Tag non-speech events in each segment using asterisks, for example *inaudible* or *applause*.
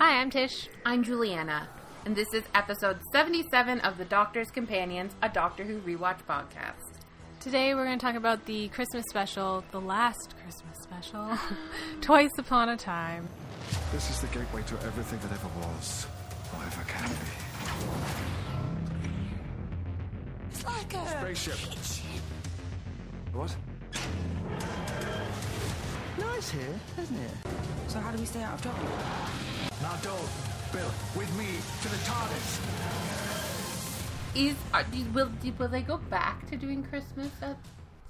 Hi, I'm Tish. I'm Juliana, and this is episode 77 of The Doctor's Companions, a Doctor Who rewatch podcast. Today we're going to talk about the Christmas special, the last Christmas special, *laughs* Twice Upon a Time. This is the gateway to everything that ever was, or ever can be. It's like a Spaceship. What? nice here, isn't it? So how do we stay out of trouble? Now. Bill, with me to the TARDIS. Is are, will will they go back to doing Christmas at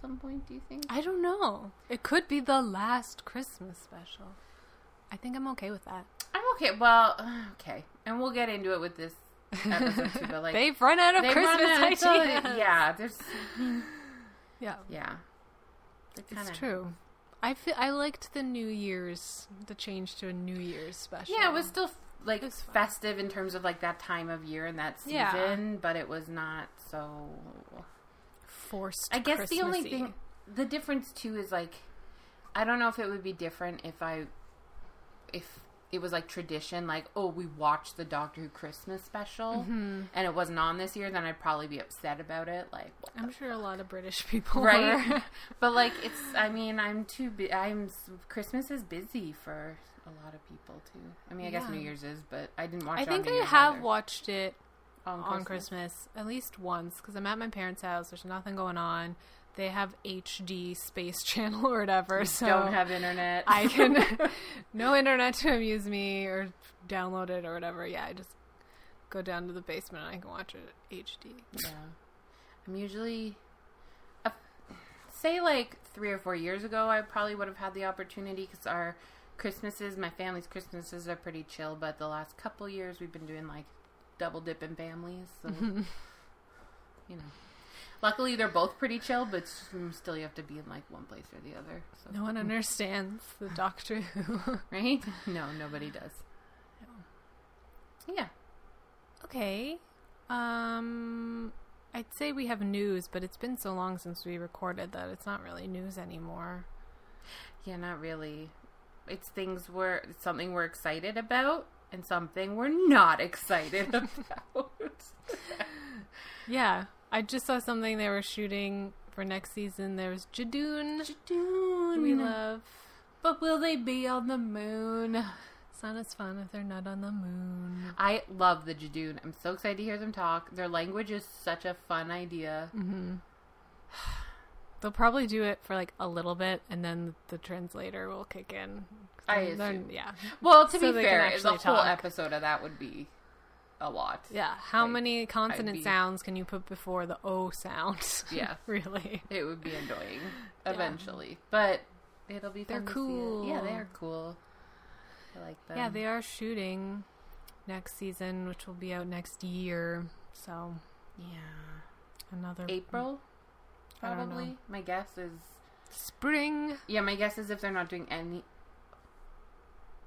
some point? Do you think? I don't know. It could be the last Christmas special. I think I'm okay with that. I'm okay. Well, *sighs* okay, and we'll get into it with this episode too. But like *laughs* They've run out of Christmas run out- ideas. so, yeah, there's *laughs* yeah, yeah, They're it's kinda- true. I feel I liked the New Year's, the change to a New Year's special. Yeah, it was still like was festive in terms of like that time of year and that season, Yeah. but it was not so. forced. I guess the only thing, the difference too is like, I don't know if it would be different if I, if it was like tradition, like oh we watched the Doctor Who Christmas special Mm-hmm. and it wasn't on this year, then I'd probably be upset about it. Like, I'm sure a lot of British people right? were. *laughs* but like it's, I mean, I'm too. Bu- I'm Christmas is busy for a lot of people too. I mean, I guess New Year's is, but I didn't watch. I think I Year's have either. watched it on, on Christmas at least once because I'm at my parents' house. There's nothing going on. They have HD Space *laughs* Channel or whatever, so Don't have internet. I can *laughs* *laughs* no internet to amuse me or download it or whatever. Yeah, I just go down to the basement and I can watch it HD. Yeah. I'm usually. Uh, say like three or four years ago, I probably would have had the opportunity because our Christmases, my family's Christmases are pretty chill, but the last couple years we've been doing like double dipping families. So, you know. Luckily, they're both pretty chill, but still you have to be in like one place or the other. So. No one understands the *laughs* Doctor Who. Right? No, nobody does. Yeah. okay. Um I'd say we have news, but it's been so long since we recorded that it's not really news anymore. Yeah, not really. It's things we're it's something we're excited about and something we're not *laughs* excited about. Yeah, I just saw something they were shooting for next season. There was Judoon, who we love. But will they be on the moon? It's not as fun if they're not on the moon. I love the Judoon. I'm so excited to hear them talk. Their language is such a fun idea. Mm-hmm. *sighs* They'll probably do it for like a little bit, and then the translator will kick in. I assume. yeah, Well, to So be fair, the whole talk. episode of that would be a lot. yeah. How Like, many consonant be- sounds can you put before the O sound? *laughs* Yeah. really. It would be annoying eventually, but it'll be. They're fun to see it. Yeah, they are cool. I like them. Yeah, they are shooting next season, which will be out next year. So Yeah. another April, I don't know. probably. My guess is spring. yeah. My guess is if they're not doing any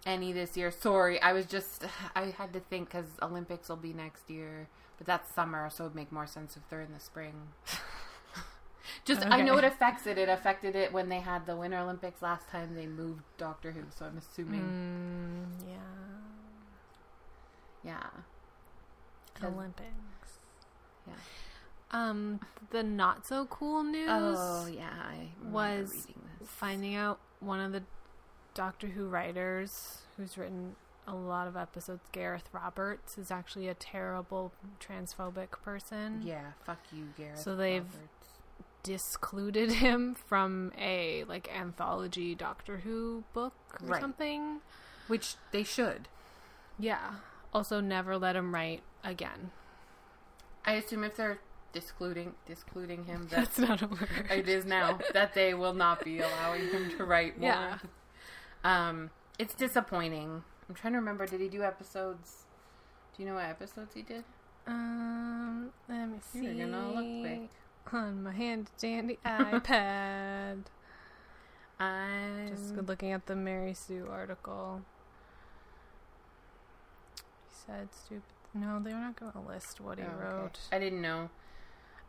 any this year. Sorry, I was just *sighs* I had to think because Olympics will be next year, but that's summer, so it would make more sense if they're in the spring. *laughs* just I know it affects it. It affected it when they had the Winter Olympics last time. They moved Doctor Who, so I'm assuming Mm, yeah. yeah. Olympics. Yeah. Um, the not so cool news Oh yeah, I was reading this. finding out one of the Doctor Who writers who's written a lot of episodes, Gareth Roberts, is actually a terrible transphobic person. Yeah, fuck you, Gareth. So they've- Roberts. Discluded *laughs* him from a like anthology Doctor Who book or Right. something. which they should. Yeah. Also, never let him write again. I assume if they're discluding discluding him, *laughs* that That's not a word. it is now that they will not be allowing him to write more. Yeah. Um, it's disappointing. I'm trying to remember. Did he do episodes? Do you know what episodes he did? Um, let me see. You're gonna look quick. on my handy dandy iPad. *laughs* I'm Just looking at the Mary Sue article. He said stupid. No, they're not going to list what he Oh, okay. wrote. I didn't know.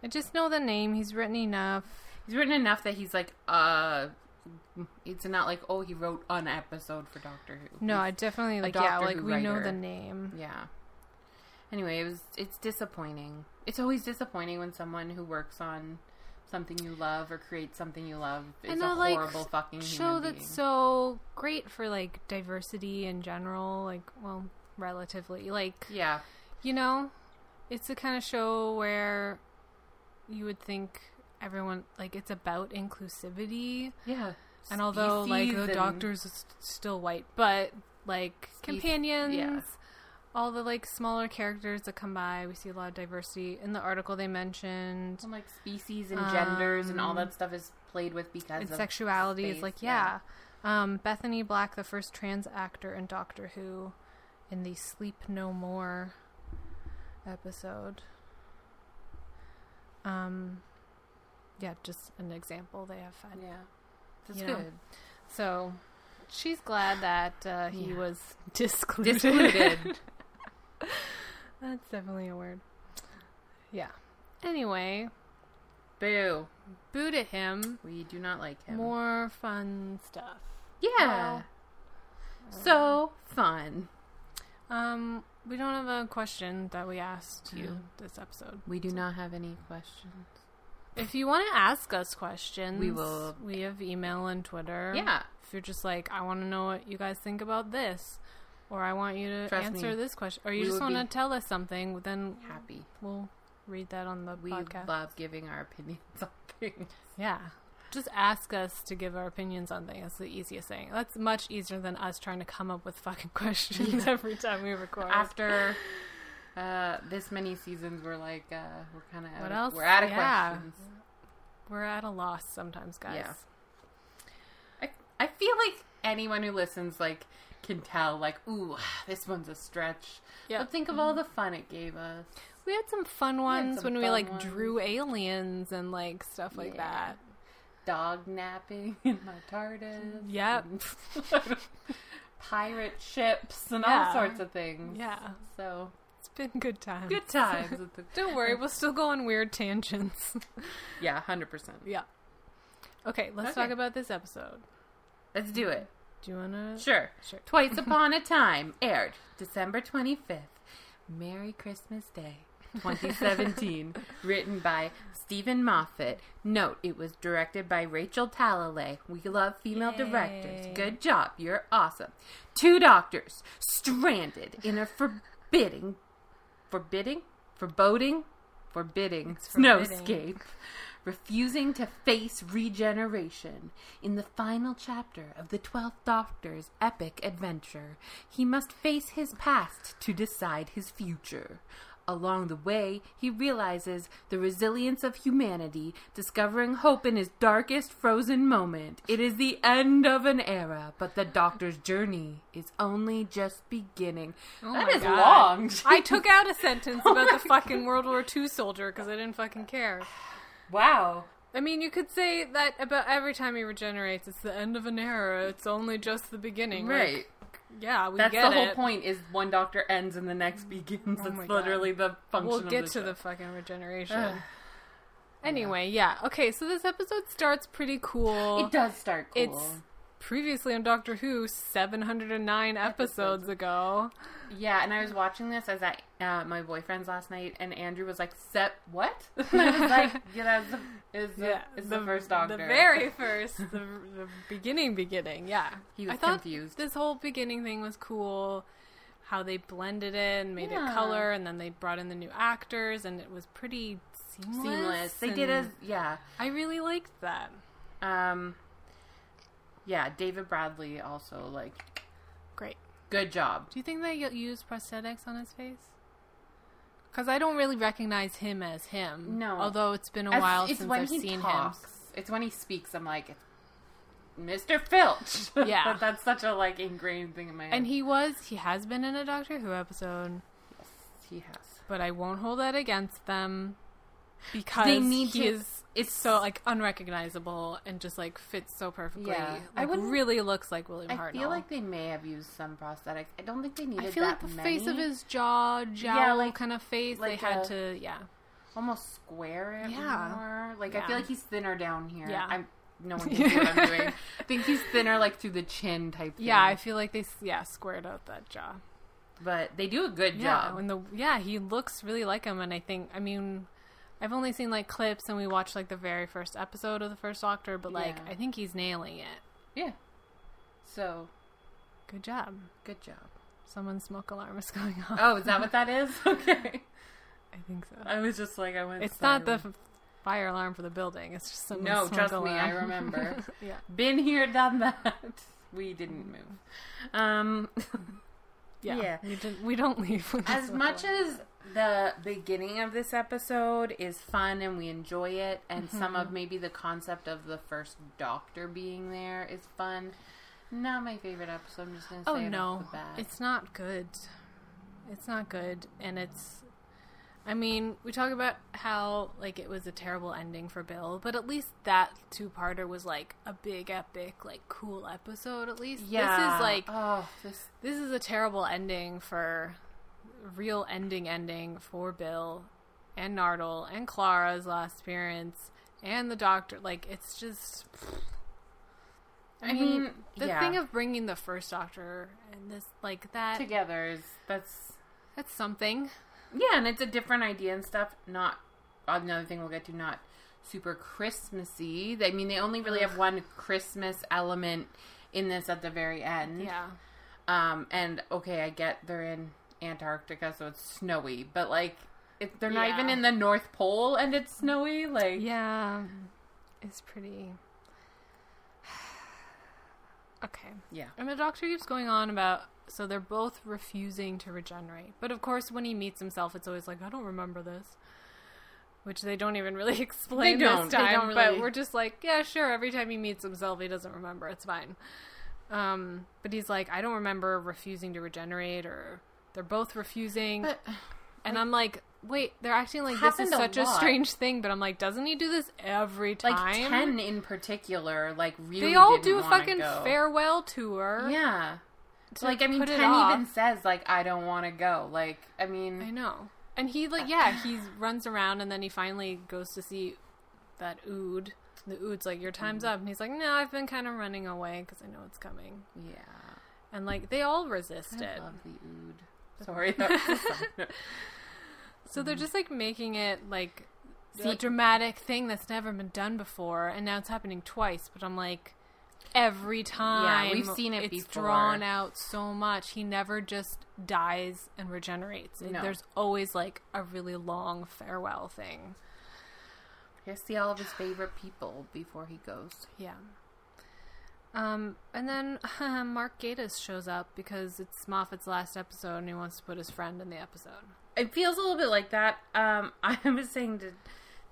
I just know the name. He's written enough. He's written enough that he's like a It's not like oh he wrote an episode for Doctor Who. No, I definitely like yeah, like Who we know the name. Yeah. Anyway, it was it's disappointing. It's always disappointing when someone who works on something you love or creates something you love is and a a like horrible fucking show that's being. so great for like diversity in general, like well, relatively. Like yeah. you know, it's the kind of show where you would think everyone like it's about inclusivity. Yeah. And although like the and- doctor's s- still white, but like Species- companions, yeah. all the like smaller characters that come by, we see a lot of diversity. In the article they mentioned And, like species and genders and all Um, that stuff is played with because and of sexuality is space, like yeah. Um, Bethany Black, the first trans actor in Doctor Who, in the Sleep No More episode. Um, yeah, just an example they have fun. Yeah. That's You know. good. So she's glad that uh, he Yeah. was *laughs* discluded. Discluded. *laughs* That's definitely a word. Yeah. Anyway, Boo. boo to him. We do not like him. More fun stuff. yeah. so fun. Um, we don't have a question that we asked you No. this episode. We do not have any questions. If you want to ask us questions, We will- We have email and Twitter. Yeah. If you're just like, I want to know what you guys think about this, or I want you to Trust answer me, this question, or you we just want to tell us something, then Happy. we'll read that on the We podcast. love giving our opinions on *laughs* things. Yeah. Just ask us to give our opinions on things. That's the easiest thing. That's much easier than us trying to come up with fucking *laughs* questions every time we record. After uh, this many seasons, we're like, uh, we're kind of What out else? Of, we're out of Yeah. questions. We're at a loss sometimes, guys. Yeah. I, I feel like anyone who listens, like, can tell, like, ooh, *sighs* this one's a stretch. Yeah. But think of all the fun it gave us. We had some fun ones some when we like ones. drew aliens and like stuff like Yeah. that. Dog napping *laughs* in my TARDIS. Yep. *laughs* pirate ships and Yeah. all sorts of things. Yeah. So, *laughs* been good times. good times. with the- *laughs* Don't worry, we'll still go on weird tangents. *laughs* yeah, 100%. yeah. Okay, let's Okay. talk about this episode. Let's do it. Do you wanna Sure. Sure. Twice Upon a Time aired December 25th. Merry Christmas Day 2017. written by Steven Moffat. Note, it was directed by Rachel Talalay. We love female Yay. directors. Good job. You're awesome. Two doctors stranded in a forbidding, forbidding, foreboding, forbidding *laughs* snowscape refusing to face regeneration. In the final chapter of the Twelfth Doctor's epic adventure, he must face his past to decide his future. Along the way, he realizes the resilience of humanity, discovering hope in his darkest frozen moment. It is the end of an era, but the Doctor's journey is only just beginning. Oh That my is God. long. *laughs* I took out a *laughs* sentence Oh about the fucking World War II soldier because I didn't fucking care. wow. I mean, you could say that about every time he regenerates, it's the end of an era. It's only just the beginning. Like, Right. Yeah, we That's the whole it. point. Is one doctor ends and the next *laughs* begins. Oh That's literally the function. We'll get to show. the fucking regeneration. Anyway, yeah. Okay, so this episode starts pretty cool. It does start cool. It's previously on Doctor Who 709 episodes ago. yeah, and I was watching this as I uh, my boyfriend's last night, and Andrew was like, "Set what?" *laughs* and I was like, "Yeah, that's the, is the, is the, first Doctor." The very first, the, the beginning, beginning. Yeah, He was I thought confused. This whole beginning thing was cool. How they blended it and made Yeah. it color, and then they brought in the new actors, and it was pretty seamless. seamless. They did as and yeah. I really liked that. Um, yeah, David Bradley also like Great. good job. Do you think they use prosthetics on his face? Because I don't really recognize him as him. No. Although it's been a As- while it's since when I've he seen talks. him. It's when he speaks. I'm like, Mr. Filch. *laughs* Yeah. but that's such a like ingrained thing in my head. And he was, he has been in a Doctor Who episode, yes, he has. but I won't hold that against them because They need he to- is it's- so like unrecognizable and just like fits so perfectly. Yeah. I like, wouldn't- really looks like William I Hartnell. feel like they may have used some prosthetics. I don't think they needed I feel like the many. face of his jaw, jowl Yeah, like- kind of face, like they had a- to, yeah. almost square it Yeah. more. Like I feel like he's thinner down here. Yeah. I'm no one *laughs* can see what I'm doing. I think he's thinner, like through the chin type. Thing. Yeah, I feel like they yeah squared out that jaw. but they do a good Yeah, job. the yeah he looks really like him, and I think I mean. I've only seen like clips and we watched like the very first episode of the first Doctor, but like Yeah. I think he's nailing it. yeah. So Good job. good job. Someone's smoke alarm is *laughs* going off. Oh, is that what that is? *laughs* Okay. I think so. I was just like, I went. It's not the f- fire alarm for the building. It's just someone's No, smoke trust me. I remember. *laughs* yeah. Been here, done that. We didn't move. Um, yeah, Yeah. We didn't. We don't leave. as much alarm. as the beginning of this episode is fun and we enjoy it, and some Mm-hmm. of maybe the concept of the first Doctor being there is fun. Not my favorite episode. I'm just gonna say oh it no, off the bat. it's not good. It's not good, and it's. I mean, we talk about how like it was a terrible ending for Bill, but at least that two-parter was like a big, epic, like cool episode. At least yeah. this is like oh, this this is a terrible ending for real ending ending for Bill and Nardole and Clara's last appearance and the doctor like it's just I, mean, mean, the yeah. thing of bringing the first doctor and this like that together is that's that's something Yeah, and it's a different idea and stuff. Not another thing we'll get to. Not super Christmassy. I mean, they only really have one Christmas element in this at the very end. yeah Um, and okay, I get they're in Antarctica, so it's snowy, but like, it, they're not Yeah. even in the North Pole, and it's snowy. Like, yeah it's pretty *sighs* okay yeah, And the doctor keeps going on about so they're both refusing to regenerate. But of course, when he meets himself, it's always like, I don't remember this. Which they don't even really *laughs* explain They don't. this time. don't really- But we're just like, yeah, sure. Every time he meets himself, he doesn't remember. It's fine. Um, but he's like, I don't remember refusing to regenerate, or they're both refusing. but and I'm like, wait, they're acting like this is such a, lot. strange thing. But I'm like, doesn't he do this every time? like ten in particular, like really, they all do a fucking go. farewell tour. Yeah. to Like I mean, ten even says like I don't want to go. Like I mean, I know. And he like yeah, *sighs* he runs around and then he finally goes to see that Ood. The Ood's like, "Your time's Mm-hmm. up," and he's like, "No, I've been kind of running away because I know it's coming." yeah. And like they all resist I it, love the ood. Sorry. that was a side note. so they're mm. just like making it like a See- dramatic thing that's never been done before, and now it's happening twice. But I'm like, every time we've seen it it's before. drawn out so much. He never just dies and regenerates. No. There's always like a really long farewell thing. He'll see all of his favorite people before he goes. Yeah. Um, and then *laughs* Mark Gatiss shows up because it's Moffat's last episode and he wants to put his friend in the episode. It feels a little bit like that. Um, *laughs* I was saying to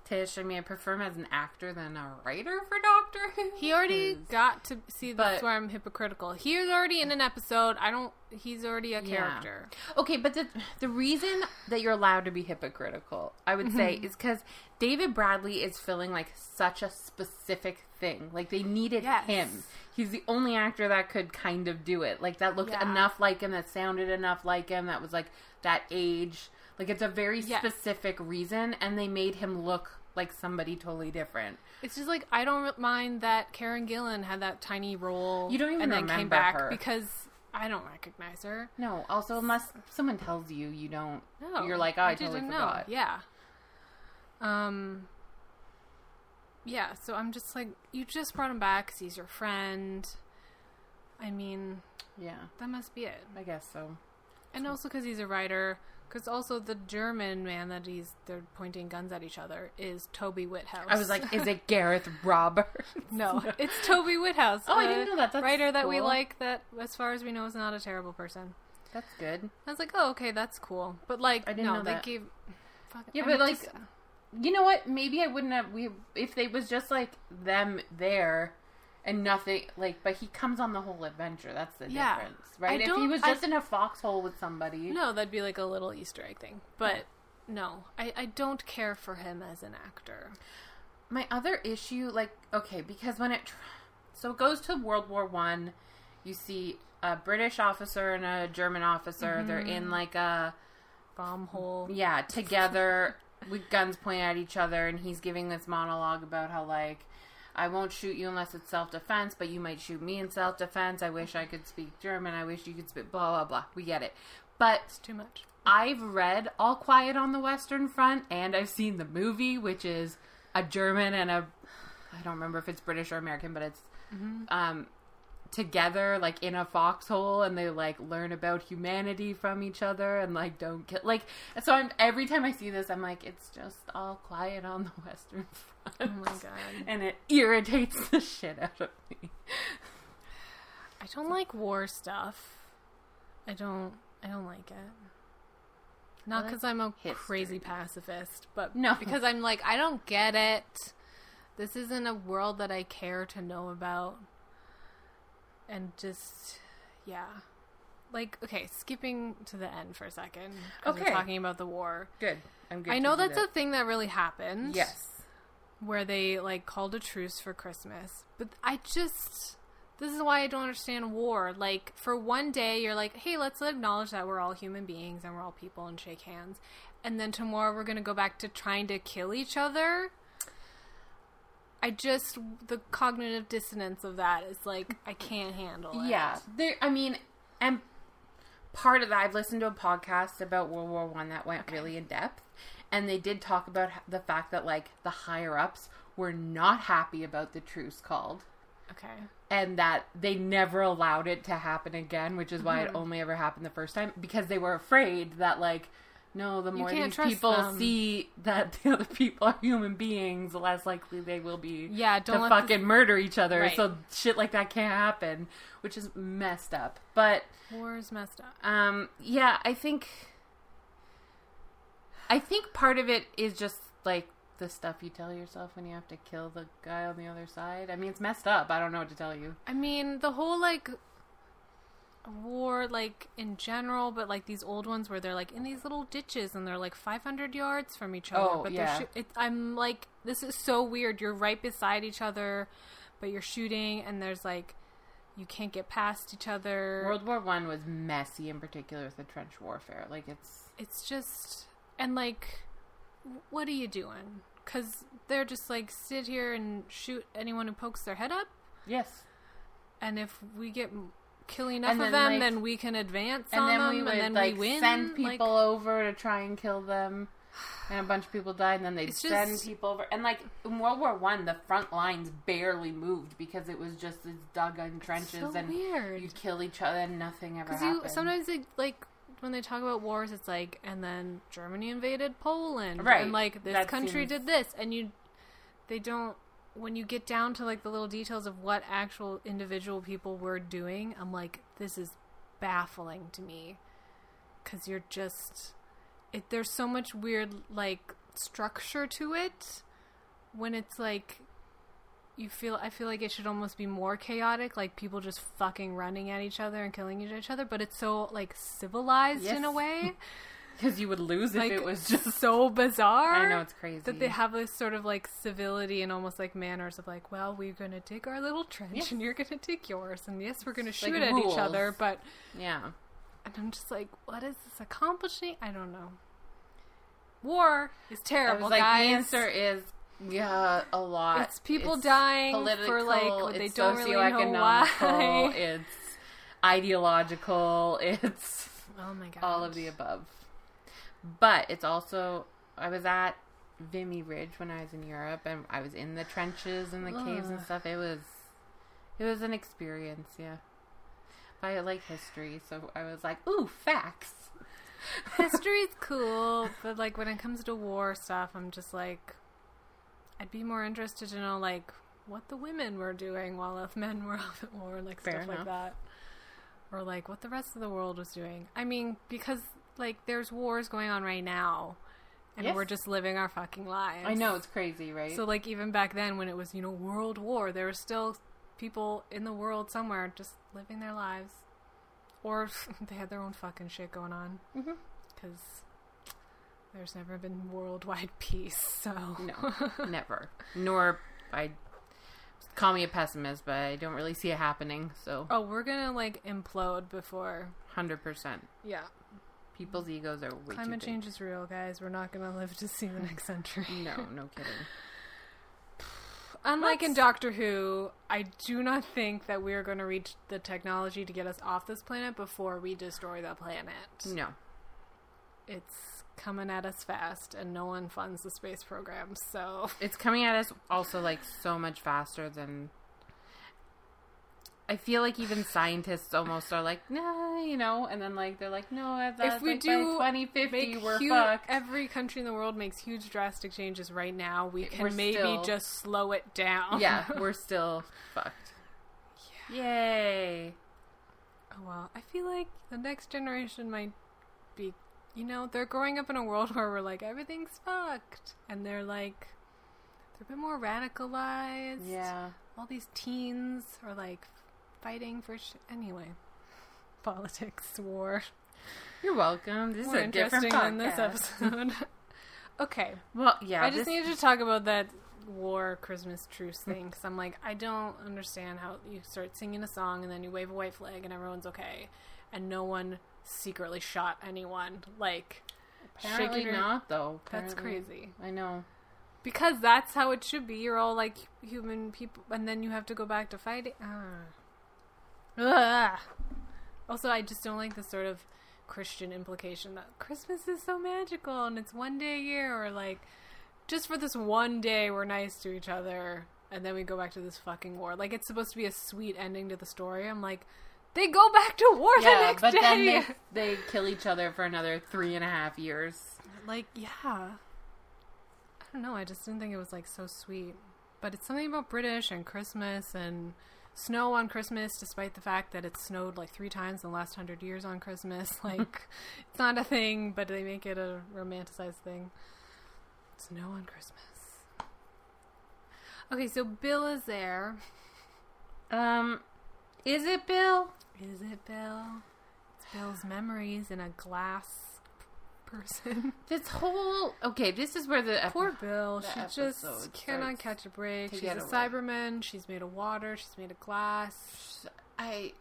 Tish, I mean, I prefer him as an actor than a writer for Doctor Who. He already got to see But- that's where I'm hypocritical. He was already in an episode. I don't. He's already a Yeah. character. Okay, but the the reason that you're allowed to be hypocritical, I would say, mm-hmm. is because David Bradley is filling like such a specific thing. Like they needed Yes. him. He's the only actor that could kind of do it. Like that looked Yeah. enough like him, that sounded enough like him, that was like that age. Like it's a very Yes. specific reason, and they made him look like somebody totally different. It's just like I don't mind that Karen Gillan had that tiny role. You don't even and then came back her. because I don't recognize her. No, also unless someone tells you, you don't. No, you're like, oh, I, totally didn't know. forgot. Yeah. Um. Yeah, so I'm just like, you just brought him back because he's your friend. I mean, Yeah, that must be it. I guess so. And also because he's a writer. Because also the German man that he's they're pointing guns at each other is Toby Whithouse. I was like, is it Gareth *laughs* Roberts? no, it's Toby Whithouse. Oh, I didn't know that. That's writer that we like. That, as far as we know, is not a terrible person. That's good. I was like, oh, okay, that's cool. But like, I didn't no, know they that. gave. Fuck, Yeah, I but, mean, like, just- You know what? Maybe I wouldn't have. We if they was just like them there, and nothing like. But he comes on the whole adventure. That's the Yeah. difference, right? I If he was I- just in a foxhole with somebody, no, that'd be like a little Easter egg thing. But no, I, I don't care for him as an actor. My other issue, like, okay, because when it, so it goes to World War One, you see a British officer and a German officer. They're in mm-hmm. like a Bomb hole. yeah together *laughs* with guns pointed at each other, and he's giving this monologue about how like, I won't shoot you unless it's self defense, but you might shoot me in self defense. I wish I could speak German. I wish you could speak blah blah blah. We get it. But It's too much. I've read All Quiet on the Western Front and I've seen the movie, which is a German and a I don't remember if it's British or American, but it's um together like in a foxhole and they like learn about humanity from each other and like don't kill like so I'm every time I see this I'm like it's just all quiet on the *laughs* Western Front. Oh my god. And it irritates the shit out of me. I don't like war stuff. I don't. I don't like it. Not because I'm a history. crazy pacifist, but No. *laughs* because I'm like I don't get it. This isn't a world that I care to know about, and just yeah, like okay, skipping to the end for a second Okay. we're talking about the war. Good. I'm good. I know that's a thing that really happened. yes. where they like called a truce for Christmas. But I just this is why I don't understand war. Like for one day you're like, "Hey, let's acknowledge that we're all human beings and we're all people and shake hands." And then tomorrow we're going to go back to trying to kill each other. I just the cognitive dissonance of that is like I can't handle it. Yeah, there. I mean, and part of that, I've listened to a podcast about World War One that went really in depth, and they did talk about the fact that like the higher ups were not happy about the truce called, Okay. and that they never allowed it to happen again, which is why Mm-hmm. it only ever happened the first time because they were afraid that like. No, the more these people them. see that *laughs* the other people are human beings, the less likely they will be Yeah, don't to fucking this- murder each other. Right. So shit like that can't happen, which is messed up. But War is messed up. um, yeah, I think I think part of it is just like the stuff you tell yourself when you have to kill the guy on the other side. I mean, it's messed up. I don't know what to tell you. I mean, the whole like war, like in general, but like these old ones where they're like in these little ditches and they're like 500 yards from each other. Oh, but yeah. they're shoo- it, I'm like, this is so weird. You're right beside each other, but you're shooting, and there's like, you can't get past each other. World War One was messy, in particular with the trench warfare. Like it's it's just and like what are you doing because they're just like sit here and shoot anyone who pokes their head up yes, and if we get kill enough And of then, them like- then we can advance and on then them we would and then like we win send like- people over to try and kill them. And a bunch of people died, and then they'd send just- people over. And like in World War One, the front lines barely moved because it was just these dug in trenches, so and weird you'd kill each other, and nothing ever because happened. you sometimes they, like when they talk about wars it's like and then germany invaded poland Right. and like this That country seems- did this and you they don't when you get down to like the little details of what actual individual people were doing i'm like this is baffling to me because you're just it there's so much weird like structure to it when it's like you feel I feel like it should almost be more chaotic, like people just fucking running at each other and killing each other, but it's so like civilized in a way. *laughs* because you would lose like if it was just. so bizarre. I know it's crazy. that they have this sort of like civility and almost like manners of like, well, we're gonna dig our little trench Yes. and you're gonna dig yours, and yes, we're gonna Like shoot at rules. each other, but yeah. and I'm just like, what is this accomplishing? I don't know. War is terrible, like, guys. the answer is yeah, a lot. It's people It's dying political, for, like, what they don't really know why. It's ideological. It's oh my god, all of the above. But it's also I was at Vimy Ridge when I was in Europe, and I was in the trenches and the caves and stuff. It was it was an experience, yeah. But I like history, so I was like, ooh, facts. *laughs* History's cool, but like when it comes to war stuff, I'm just like, I'd be more interested to know like what the women were doing while the men were *laughs* off at war, like Fair stuff like that, or like what the rest of the world was doing. I mean, because like there's wars going on right now, and Yes. we're just living our fucking lives. I know it's crazy, right? So like even back then when it was you know world war, there were still people in the world somewhere just living their lives, or *laughs* they had their own fucking shit going on mm-hmm. because there's never been worldwide *laughs* peace. So No, *laughs* never. Nor I call me a pessimist, but I don't really see it happening. So oh, we're gonna like implode before. hundred percent. Yeah, People's egos are way climate change is real, guys. We're not gonna live to see the *laughs* next century. No, no kidding. *sighs* unlike in Let's- Doctor Who, I do not think that we are going to reach the technology to get us off this planet before we destroy the planet. No. It's coming at us fast, and no one funds the space program. So It's coming at us also like so much faster than I feel like even scientists almost are like, nah, you know, and then like they're like, no, that's if we like, do 2050, we're hu- fucked. every country in the world makes huge drastic changes right now. We can We're maybe still- just slow it down. yeah, *laughs* we're still fucked. Yay! Oh, well, I feel like the next generation might be, you know, they're growing up in a world where we're like, everything's fucked. And they're like, they're a bit more radicalized. Yeah. All these teens are like fighting for sh- Anyway, politics, war. You're welcome. This More is a different interesting than this *laughs* episode. okay. Well, yeah. I just this- needed to talk about that war Christmas truce *laughs* thing because I'm like, I don't understand how you start singing a song and then you wave a white flag and everyone's okay, and no one secretly shot anyone. Like, Apparently your- not, though. that's crazy I know. because that's how it should be. You're all like human people, and then you have to go back to fighting. Ah. Ugh. Also, I just don't like the sort of Christian implication that Christmas is so magical and it's one day a year, or like just for this one day we're nice to each other, and then we go back to this fucking war. Like it's supposed to be a sweet ending to the story. I'm like, they go back to war the next but day. then they, *laughs* they kill each other for another three and a half years. Like, yeah. I don't know. I just didn't think it was like so sweet. But it's something about British and Christmas and snow on Christmas, despite the fact that it's snowed like three times in the last hundred years on Christmas. *laughs* *laughs* Like, it's not a thing, but they make it a romanticized thing. Snow on Christmas. Okay, so Bill is there. Um, is it Bill? Is it Bill? It's Bill's memories in a glass person. *laughs* This whole okay. This is where the ep- Poor Bill. the She just cannot catch a break. She's a away. Cyberman. She's made of water. She's made of glass. I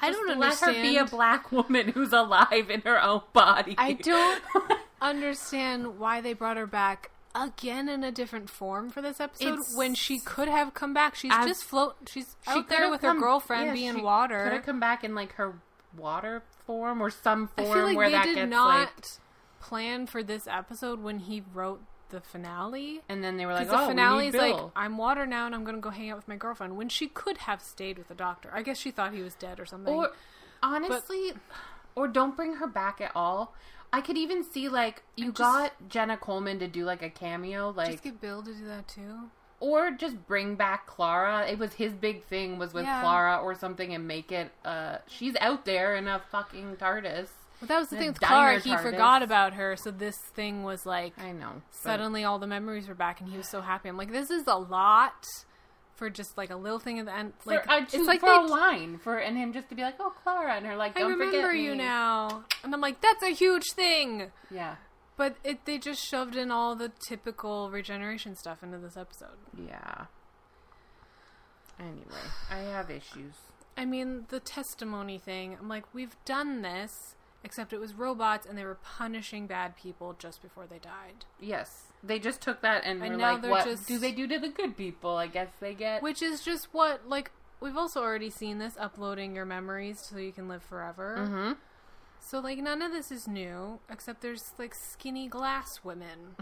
I don't let understand. her be a black *laughs* woman who's alive in her own body. I don't *laughs* understand why they brought her back again in a different form for this episode It's- when she could have come back. She's As- just float. She's She out there with come- her girlfriend yeah, being she Could have come back in like her water form or some form I feel like where they that did not like. plan for this episode when he wrote the finale. And then they were like, "Oh, the we finale is like, I'm water now and I'm going to go hang out with my girlfriend. When she could have stayed with the doctor. I guess she thought he was dead or something. Or honestly, or don't bring her back at all. I could even see like you just- got Jenna Coleman to do like a cameo, like Just get Bill to do that too. Or just bring back Clara. It was his big thing was with Yeah. Clara or something, and make it. uh She's out there in a fucking TARDIS. Well, that was the thing with Clara. He TARDIS. forgot about her, so this thing was like I know. suddenly all the memories were back, and he was so happy. I'm like, this is a lot for just like a little thing at the end. for, Like uh, it's like for a line for and him just to be like, "Oh, Clara," and her like, I "Don't remember forget you me." now, and I'm like, that's a huge thing. Yeah, But it they just shoved in all the typical regeneration stuff into this episode. yeah. Anyway, I have issues. I mean, the testimony thing, I'm like, we've done this, except it was robots and they were punishing bad people just before they died. Yes, they just took that and, And now like, they're "What just- do they do to the good people?" I guess they get. Which is just what, like, we've also already seen this uploading your memories so you can live forever. hmm So, like, none of this is new, except there's, like, skinny glass women.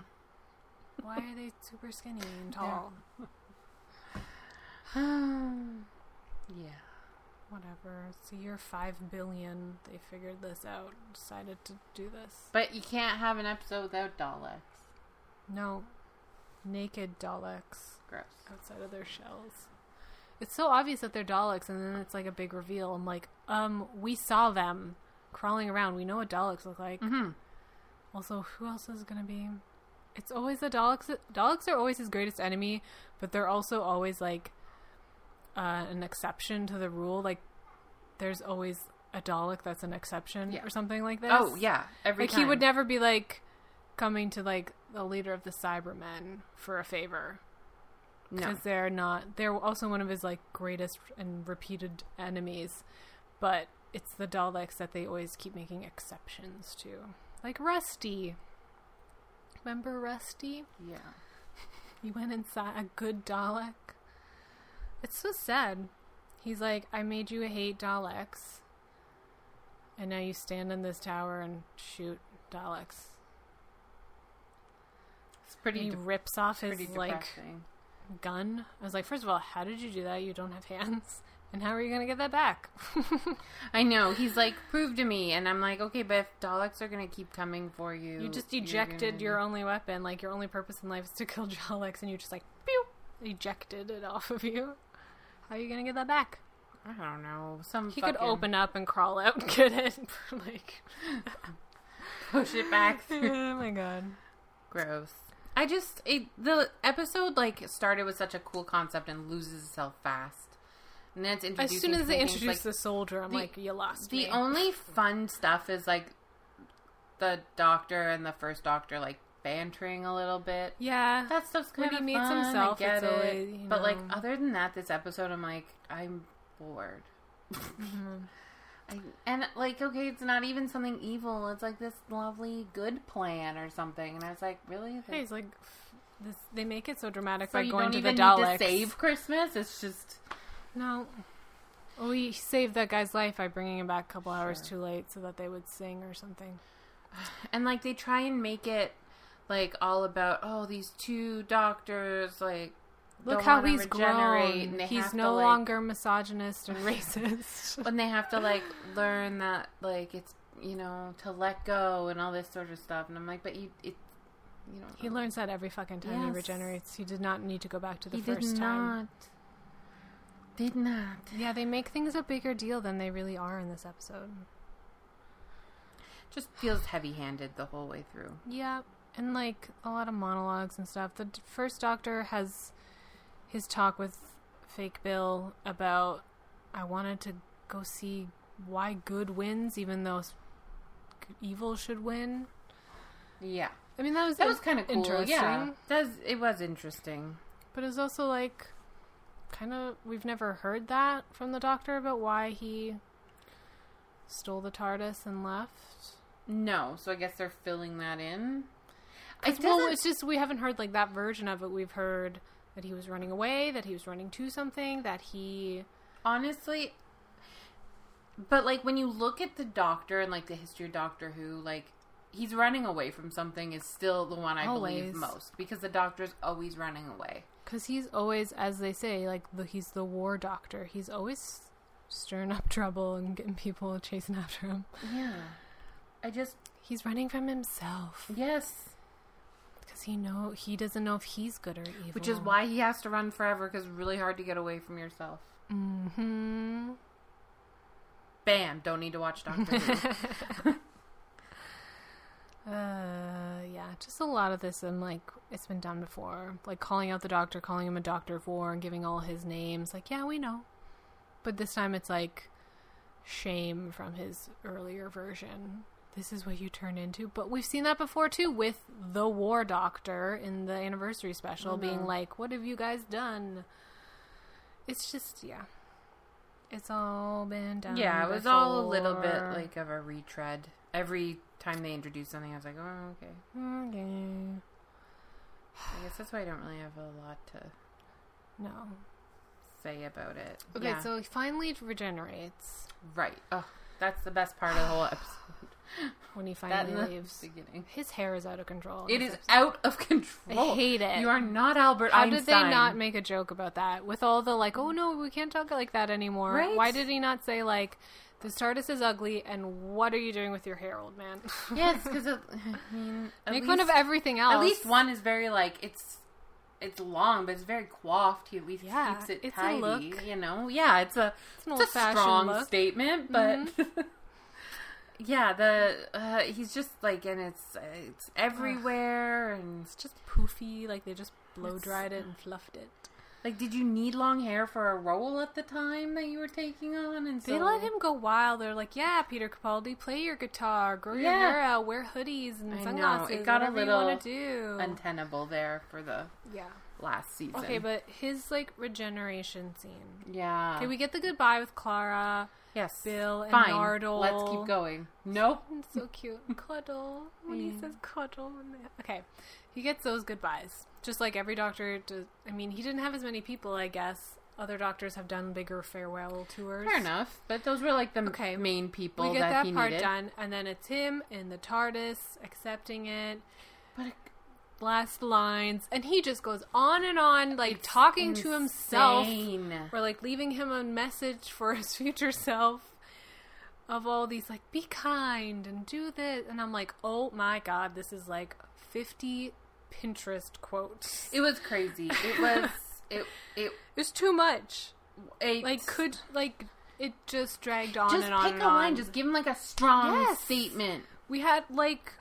Why are they super skinny and tall? *sighs* yeah. Whatever. It's the year 5 billion. They figured this out, decided to do this. But you can't have an episode without Daleks. No. Naked Daleks. Gross. outside of their shells. It's so obvious that they're Daleks, and then it's like a big reveal. I'm like, um, we saw them crawling around. We know what Daleks look like. Mm-hmm. Also, who else is gonna be? It's always the Daleks. Daleks are always his greatest enemy, but they're also always like uh, an exception to the rule. Like, there's always a Dalek that's an exception Yeah. or something like this. Oh yeah, every like time. he would never be like coming to like the leader of the Cybermen for a favor No. because they're not they're also one of his like greatest and repeated enemies but it's the daleks that they always keep making exceptions to like rusty remember rusty Yeah. He went inside a good Dalek. It's so sad. He's like, I made you hate Daleks, and now you stand in this tower and shoot Daleks. It's pretty. he de- rips off his like gun. I was like, first of all, how did you do that? You don't have hands, and how are you gonna get that back? *laughs* I know. He's like, prove to me, and I'm like, okay, but if Daleks are gonna keep coming for you, you just ejected gonna- your only weapon. Like your only purpose in life is to kill *laughs* Daleks, and you just like, pew, ejected it off of you. How are you gonna get that back? I don't know. Some He could open up and crawl out and *laughs* get it. like, push it back. through. oh my god. Gross. I just it, the episode like started with such a cool concept and loses itself fast. And then it's As soon as they introduce like, the soldier, I'm the- like, you lost the me. only fun stuff is like the doctor and the first doctor like bantering a little bit. yeah, That stuff's When kind he of meets fun. himself, I get it. always, you but like other than that, this episode, I'm like, I'm bored. Mm-hmm. *laughs* I, and like, okay, it's not even something evil. It's like this lovely good plan or something. And I was like, really? Hey, it's like this. They make it so dramatic so by you going don't to even the Daleks. to save Christmas. It's just No. We saved that guy's life by bringing him back a couple hours too late so that they would sing or something. *sighs* and like they try and make it like all about oh these two doctors like Look how he's grown. He's have to, no like- longer misogynist and racist. *laughs* when they have to like *laughs* learn that like it's you know to let go and all this sort of stuff and i'm like but you it you know he learns that every fucking time he regenerates. He did not need to go back to the he first did time. not did not Yeah, they make things a bigger deal than they really are in this episode. just feels heavy handed the whole way through Yeah, and like a lot of monologues and stuff. The first Doctor has his talk with Fake Bill about I wanted to go see why good wins, even though evil should win. yeah I mean, that was that was kind of cool interesting. yeah does it was interesting But it was also like kind of we've never heard that from the Doctor about why he stole the TARDIS and left. no so i guess they're filling that in It 'Cause, well, it's just we haven't heard like that version of it. We've heard that he was running away, that he was running to something, that he honestly but like when you look at the doctor and like the history of doctor who like he's running away from something is still the one i believe most because the doctor's always running away because he's always, as they say, like the, he's the war doctor. He's always stirring up *laughs* trouble and getting people chasing after him. yeah. I just He's running from himself. Yes. Because he know he doesn't know if he's good or evil. which is why he has to run forever because it's really hard to get away from yourself. Hmm bam don't need to watch doctor who *laughs* *laughs* Uh, yeah, just a lot of this. And like, it's been done before. Like calling out the doctor, calling him a doctor of war, and giving all his names. Like, yeah, we know. But this time, it's like shame from his earlier version. This is what you turn into. But we've seen that before too, with the War Doctor in the anniversary special, being like, "What have you guys done?" It's just, yeah, it's all been done. yeah it was all a little bit like of a retread every time they introduced something i was like oh okay okay. i guess that's why i don't really have a lot to No. say about it Okay, Yeah. so he finally regenerates Right. Oh, that's the best part of the whole *sighs* episode. when he *laughs* That finally in the leaves. beginning. His hair is out of control. It is episode. out of control. I hate it. You are not Albert How Einstein. did they not make a joke about that? With all the like, oh no, we can't talk like that anymore. Right? Why did he not say like, the TARDIS is ugly, and what are you doing with your hair, old man? *laughs* Yes, because I mean, Make least, fun of everything else. At least one is very like it's. It's long, but it's very coiffed. He at least Yeah, keeps it it's a tidy. look. You know, yeah, it's a It's it's a strong look. Mm-hmm. statement, but *laughs* yeah, the uh, he's just like, and it's it's everywhere, and It's just poofy, like they just blow dried it and fluffed it. Like, did you need long hair for a role at the time that you were taking on? And They so, let him go wild. They're like, "Yeah, Peter Capaldi, play your guitar, grow your hair out, wear hoodies and I know, sunglasses. it got a little you want to do." untenable there for the yeah. last season. Okay, but his like regeneration scene. yeah, Okay, we get the goodbye with Clara. Yes. Bill and Fine. Nardole. Let's keep going. Nope. So cute. *laughs* Cuddle. When he says cuddle. Okay. He gets those goodbyes. Just like every doctor does. I mean, he didn't have as many people, I guess. Other doctors have done bigger farewell tours. Fair enough. But those were like the Okay. main people We get that, that, he part needed. done, and then it's him in the TARDIS accepting it. But it, Last lines, and he just goes on and on, like It's talking to himself, or like leaving him a message for his future self of all these like be kind and do this, and I'm like, oh my god, this is like 50 Pinterest quotes. It was crazy. It was *laughs* it it was too much. it Like could like it just dragged on just and on Just pick and a on. line. Just give him like a strong Yes. statement. we had like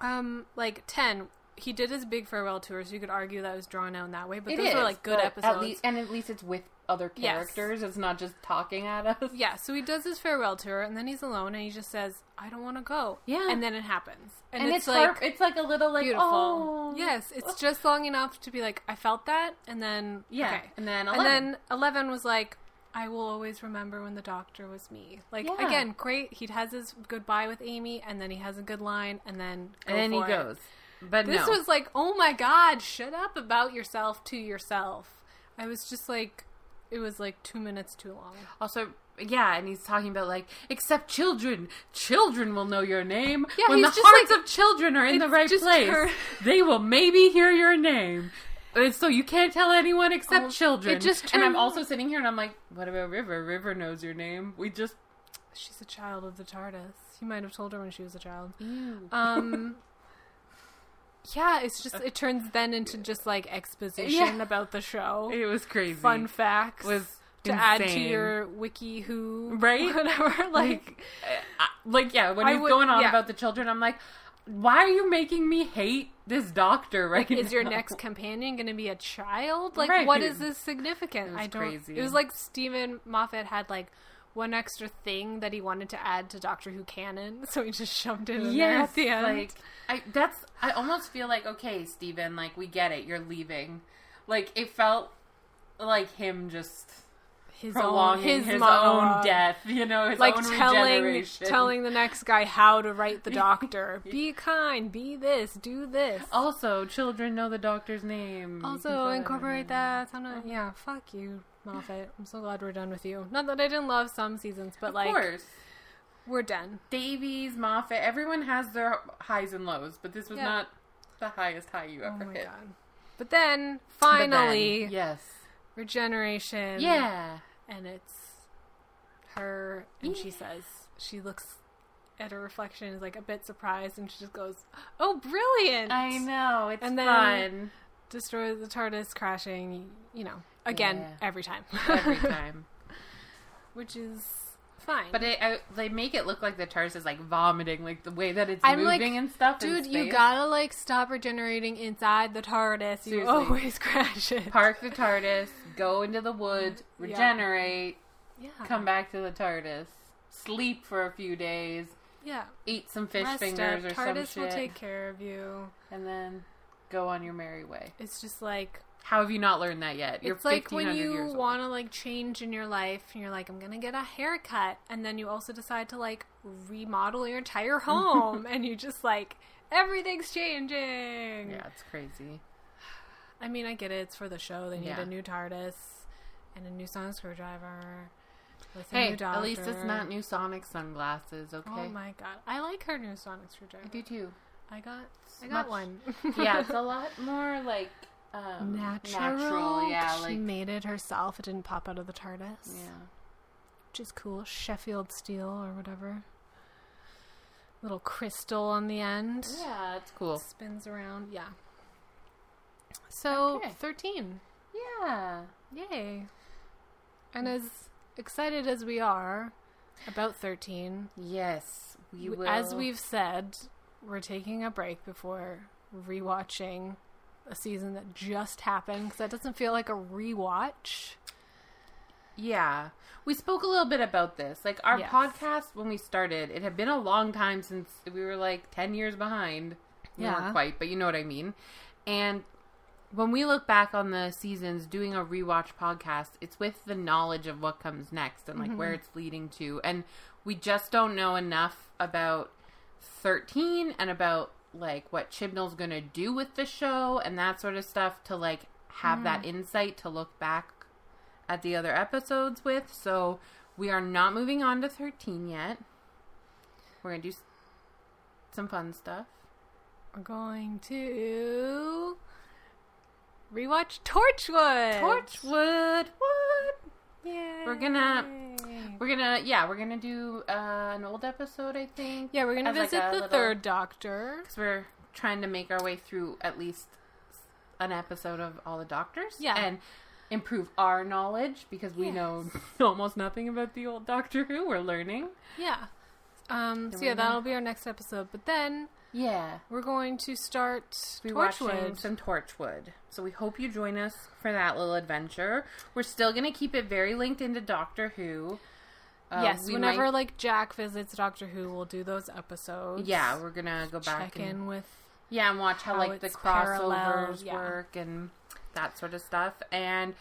um like 10 he did his big farewell tour so you could argue that was drawn out in that way but It those is were like good episodes At least, and at least it's with other Yes. characters. It's not just talking at us. yeah so he does his farewell tour and then he's alone and he just says i don't want to go Yeah. and then it happens and, And, it's, it's, like it's like a little like beautiful oh yes it's just long enough to be like i felt that and then yeah. okay. And then and then 11 was like I will always remember when the doctor was me. Like Yeah. again, great. He has his goodbye with Amy, and then he has a good line, and then and then he it. goes. But This no. was like, oh my god, shut up about yourself to yourself. I was just like, it was like two minutes too long. Also, yeah, and he's talking about like, except children. Children will know your name. Yeah, when the hearts like- of children are in the right place, her- they will maybe hear your name. And so you can't tell anyone except Oh, children. it just and I'm also sitting here and I'm like, what about River? River knows your name. We just She's a child of the TARDIS. He might have told her when she was a child. Um. *laughs* Yeah, it's just uh, it turns then into just like exposition Yeah. about the show, it was crazy. fun facts was to add to your wiki who Right? *laughs* whatever. Like, I- like yeah, when I he's would- going on yeah. about the children, I'm like, why are you making me hate this doctor right is your next companion going to be a child? Like, Right. what is this was I don't. crazy. It was like Steven Moffat had like one extra thing that he wanted to add to Doctor Who canon, *laughs* so he just shoved it in there at the end. like I that's I almost feel like okay, Steven, like we get it, you're leaving. Like it felt like him just his prolonging own, his, his, own death, *laughs* you know, his like own telling telling the next guy how to write the *laughs* doctor. be kind, be this, do this. Also, children know the doctor's name. Also incorporate that. Yeah, fuck you, Moffat. I'm so glad we're done with you. Not that I didn't love some seasons, but Of like course. we're done. Davies, Moffat, everyone has their highs and lows, but this was Yeah. not the highest high you Oh ever my hit. god. But then But then, finally yes. regeneration. Yeah. And it's her and she says she looks at her reflection is like a bit surprised and she just goes, "Oh, brilliant." I know, it's And then- fun. destroy the TARDIS crashing, you know, again Yeah. every time. Every *laughs* time. Which is fine. But it, I, they make it look like the TARDIS is like vomiting, like the way that it's I'm like, moving and stuff. dude, you gotta like stop regenerating inside the TARDIS. You Seriously. always *laughs* crash it. park the TARDIS, go into the woods, regenerate, yeah. come back to the TARDIS, sleep for a few days, Yeah. eat some fish Rest fingers up. or TARDIS some will take care of you. and then go on your merry way. It's just like How have you not learned that yet? You're it's like when you want to like change in your life and you're like i'm gonna get a haircut and then you also decide to like remodel your entire *laughs* home and you just like everything's changing Yeah, it's crazy. i mean i get it it's for the show they need Yeah. a new tardis and a new sonic screwdriver Hey, at least it's not new Sonic sunglasses, okay? oh my god i like her new sonic screwdriver I do too. i got i Much- got one *laughs* yeah, it's a *laughs* lot more like um, natural, natural. Yeah, she made it herself it didn't pop out of the tardis yeah. which is cool. Sheffield steel or whatever. Little crystal on the end. Yeah, it's cool. Spins around. Yeah. So, Okay. 13. Yeah. Yay. And as excited as we are about 13, Yes, we will. as we've said, we're taking a break before rewatching a season that just happened because that doesn't feel like a rewatch. Yeah. We spoke a little bit about this. Like our Yes. podcast when we started, it had been a long time since we were like 10 years behind. We Yeah. weren't quite, but you know what I mean. And when we look back on the seasons doing a rewatch podcast, it's with the knowledge of what comes next and like where Mm-hmm. it's leading to. And we just don't know enough about 13 and about like what Chibnall's going to do with the show and that sort of stuff to like have Mm-hmm. that insight to look back at the other episodes with. So we are not moving on to 13 yet. We're going to do some fun stuff. We're going to rewatch Torchwood. Torchwood. What? Yay. We're gonna- We're gonna, yeah, we're gonna do uh, an old episode, I think. Yeah, we're gonna as, like, visit a the little- third Doctor. because we're trying to make our way through at least an episode of all the Doctors. Yeah. and improve our knowledge because we Yes. know *laughs* almost nothing about the old Doctor Who. We're learning. Yeah. Um, so yeah, that'll be our next episode. But then Yeah, we're going to start Torchwood. some Torchwood. So we hope you join us for that little adventure. We're still gonna keep it very linked into Doctor Who. Uh, yes, whenever might- like Jack visits Doctor Who, we'll do those episodes. yeah, we're gonna go back check and in with. Yeah, and watch how, how like the crossovers yeah. work and that sort of stuff. And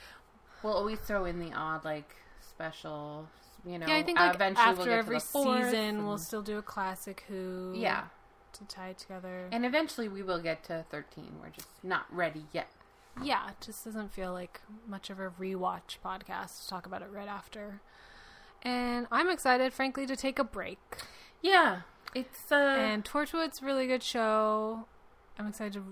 we'll always throw in the odd like special, you know. Yeah, I think like eventually after we'll every season, we'll still do a classic Who. yeah, to tie it together. and eventually we will get to thirteen. We're just not ready yet. yeah, it just doesn't feel like much of a rewatch podcast to talk about it right after. And I'm excited, frankly, to take a break. Yeah, it's uh, And Torchwood's a really good show. I'm excited to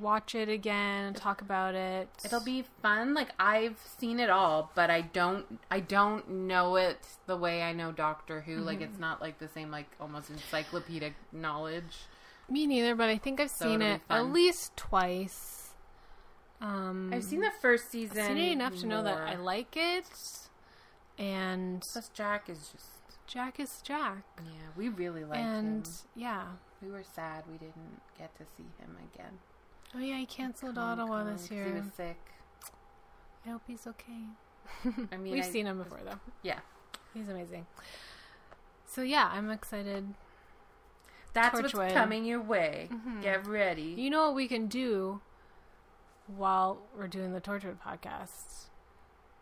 watch it again and talk about it. it'll be fun. Like I've seen it all, but I don't, I don't know it the way I know Doctor Who. Like Mm-hmm. it's not like the same, like almost encyclopedic knowledge. me neither, but I think I've So seen it at least twice. Um, I've seen the first season. I've seen it enough to know that. I like it, and Plus, Jack is just Jack is Jack, yeah. We really liked him and him. yeah. We were sad we didn't get to see him again. Oh yeah, he canceled Ottawa this this 'cause He year. was sick. I hope he's okay. *laughs* I mean, We've I- seen him before though. Yeah, He's amazing. So yeah, I'm excited. that's Torchwood. what's coming your way. Mhm. Get ready. You know what we can do while we're doing the Torchwood podcast?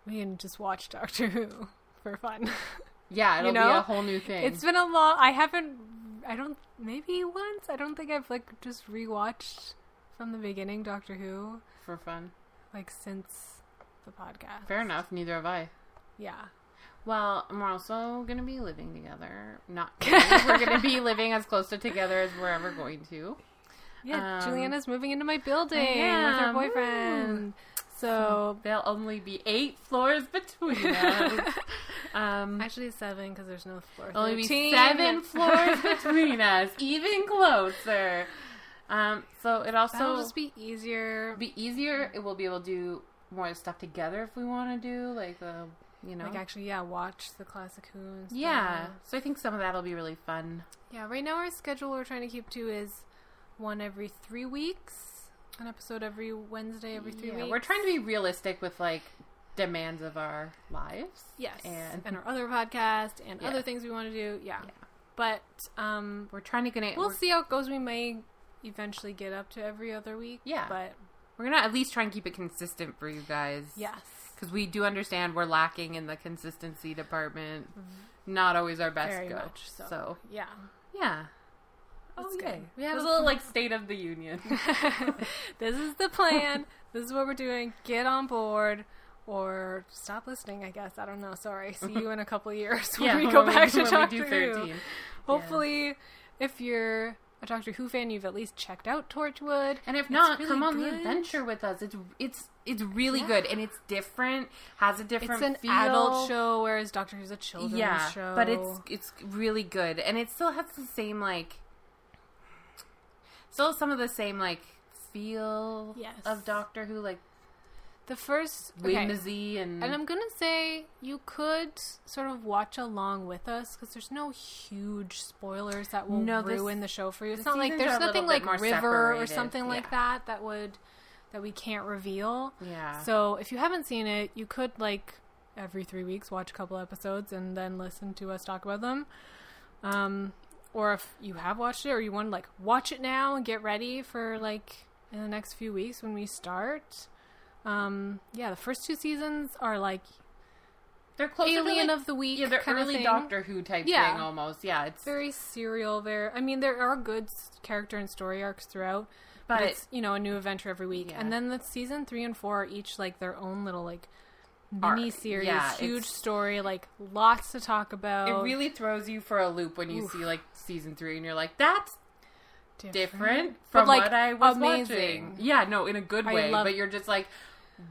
We can just watch Doctor Who *laughs* for fun. *laughs* yeah, it'll be know? a whole new thing. it's been a long. I haven't. I don't. Maybe once. I don't think I've like just rewatched from the beginning Doctor Who for fun. like since the podcast. Fair enough. Neither have I. Yeah. Well, we're also gonna be living together. Not *laughs* we're gonna be living as close to together as we're ever going to. Yeah. Um, Juliana's moving into my building with her boyfriend. So There'll only be eight floors between *laughs* us. Um, actually seven because there's no floor. only be seven floors *laughs* between us, even closer. Um, so it also That'll just be easier. be easier. It will be able to do more stuff together if we want to do, like uh, you know, Like actually, yeah, watch the classic stuff. yeah. So I think some of that'll be really fun. Yeah, right now our schedule we're trying to keep to is one every three weeks, an episode every Wednesday every three Yeah, weeks. We're trying to be realistic with like demands of our lives. yes, and, and, our other podcast and Yeah. other things we want to do. Yeah, Yeah. but um, we're trying to get it. we'll see how it goes. We may eventually get up to every other week. Yeah. but we're gonna at least try and keep it consistent for you guys. yes, because we do understand we're lacking in the consistency department. Not always our best very go. much. So, So yeah, yeah. Oh good. yay! We have It was a little like *laughs* State of the Union. *laughs* this is the plan. this is what we're doing. Get on board. Or stop listening, I guess. I don't know. Sorry. See mm-hmm. you in a couple of years *laughs* when yeah, we go when back to when Doctor we do Who. thirteen. Hopefully, if you're a Doctor Who fan, you've at least checked out Torchwood. And if not, really come on good. the adventure with us. It's it's it's really Yeah. good and it's different. Has a It's different. an feel. adult show, whereas Doctor Who's a children's yeah, show. but it's it's really good, and it still has the same like, still some of the same like feel Yes. of Doctor Who, like the first. Okay. and And I'm gonna say you could sort of watch along with us because there's no huge spoilers that will No, this- ruin the show for you. It's not like there's nothing like River or separated, something like that that would that we can't reveal. yeah. So if you haven't seen it, you could like every three weeks watch a couple episodes and then listen to us talk about them. Um, or if you have watched it or you want to like watch it now and get ready for like in the next few weeks when we start. Um, yeah, the first two seasons are like They're closer Alien to of the Week yeah, they're kind of early thing. Doctor Who type Yeah. thing almost. Yeah, it's very serial. There, I mean, there are good character and story arcs throughout, but, But- it's you know a new adventure every week. Yeah. And then the season three and four are each like their own little like. Mini series, Yeah, huge story, like lots to talk about. it really throws you for a loop when you see like season three and you're like, that's different But, from like, what I was amazing. watching. Yeah, no, in a good way. love- But you're just like,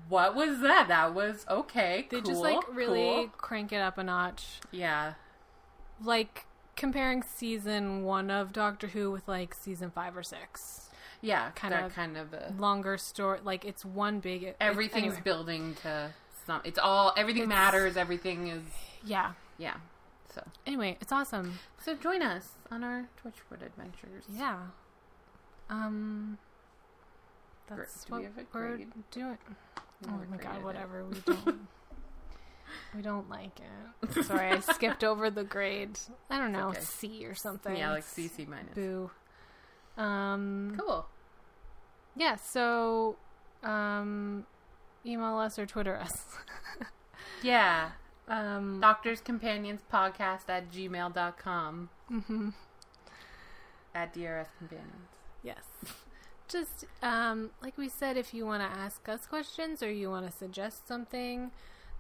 what was that? That was okay. They cool, just like really cool. crank it up a notch. Yeah. Like comparing season one of Doctor Who with like season five or six. Yeah, Kind of kind of a, Longer story, like it's one big. it- everything's anyway. building to It's all everything It's- matters. Everything is Yeah. yeah. So Anyway, it's awesome. so join us on our Torchwood adventures. Yeah. Um. That's do what we're grade? doing. We Oh my god, graded it. whatever. We don't. *laughs* we don't like it. Sorry, I skipped over the grade. I don't know, okay. C or something. Yeah, like C C minus. Boo. Um. Cool. Yeah. So, um, email us or Twitter us. *laughs* Yeah. um. Doctors Companions Podcast at gmail.com. mhm. At DRS Companions. Yes. Just um, like we said, if you want to ask us questions or you want to suggest something,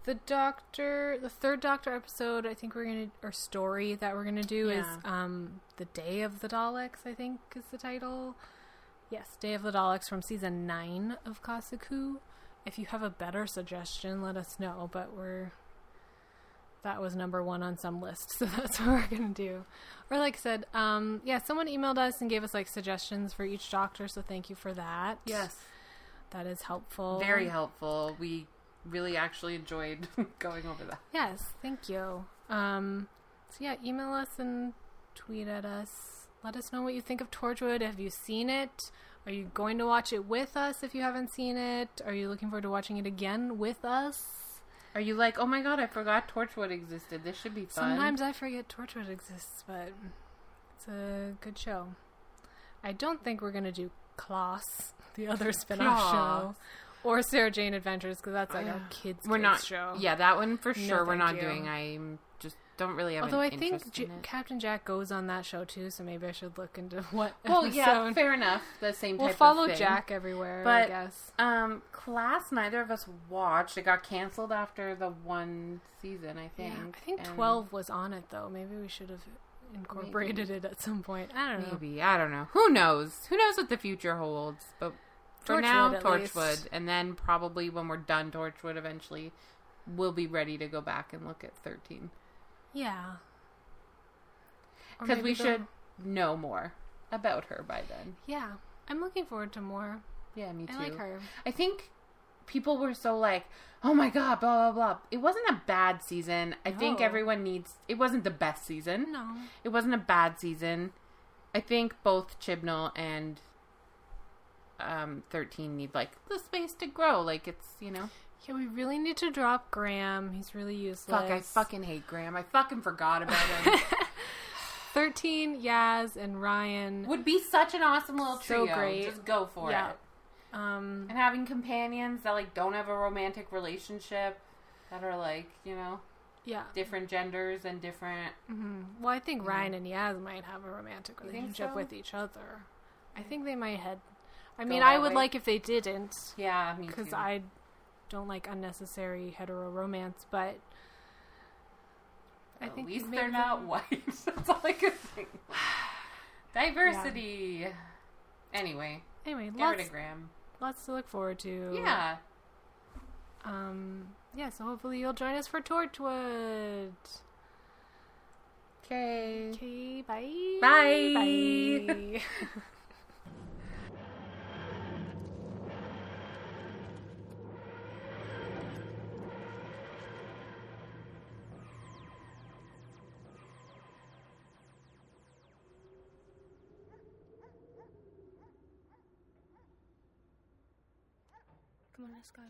the Doctor, the third Doctor episode, I think we're gonna or story that we're gonna do is um, the Day of the Daleks. I think is the title. Yes, Day of the Daleks from season nine of classic Who. If you have a better suggestion, let us know. But we're that was number one on some list, *laughs* so that's what we're gonna do. Or like I said, um, yeah, someone emailed us and gave us like suggestions for each doctor, so thank you for that. Yes, that is helpful. Very helpful. We really actually enjoyed *laughs* going over that. Yes, thank you. Um, so yeah, email us and tweet at us. Let us know what you think of Torchwood. Have you seen it? Are you going to watch it with us if you haven't seen it? Are you looking forward to watching it again with us? Are you like, oh my god, I forgot Torchwood existed. This should be fun. Sometimes I forget Torchwood exists, but it's a good show. I don't think we're gonna do Class, the other spin-off Class. show, or Sarah Jane Adventures because that's like a *sighs* kids we're kids not show. Yeah, that one for No, sure we're not you. doing. I'm don't really have Although I think J-. Captain Jack goes on that show too, so maybe I should look into *laughs* what. Well, yeah, fair enough. The same We'll follow of thing. Jack everywhere, I But- guess. Um, class neither of us watched. It got canceled after the one season, I think. Yeah, I think and twelve was on it though. Maybe we should have incorporated it at some point. I don't know. Maybe I don't know. Who knows? Who knows what the future holds? But for Torchwood, now, Torchwood, least. and then probably when we're done Torchwood, eventually, we'll be ready to go back and look at thirteen Yeah. Because we should know more about her by then. Yeah, I'm looking forward to more. Yeah, me too. I like her. I think people were so like, "Oh my god, blah blah blah." It wasn't a bad season. I think everyone needs. It wasn't the best season. No. It wasn't a bad season. I think both Chibnall and um, thirteen need like the space to grow. Like it's you know. Yeah, we really need to drop Graham. He's really useless. Fuck, I fucking hate Graham. I fucking forgot about him. *laughs* 13, Yaz, and Ryan. Would be such an awesome little So trio. great. Just go for Yeah. it. Um, And having companions that like don't have a romantic relationship, that are like you know yeah. different genders and different. hmm Well, I think Ryan and Yaz might have a romantic think relationship so? with each other. I think they might head. I mean, that I would way? like if they didn't, Yeah, me because too. Don't like unnecessary hetero romance. But I At think least they're not white. *laughs* That's all I could think. *sighs* Diversity. Anyway, Anyway, rid lots, lots to look forward to. Yeah. Um. Yeah. So hopefully you'll join us for Torchwood. Okay. Okay. Bye. Bye. Bye. *laughs* Come on, let's go.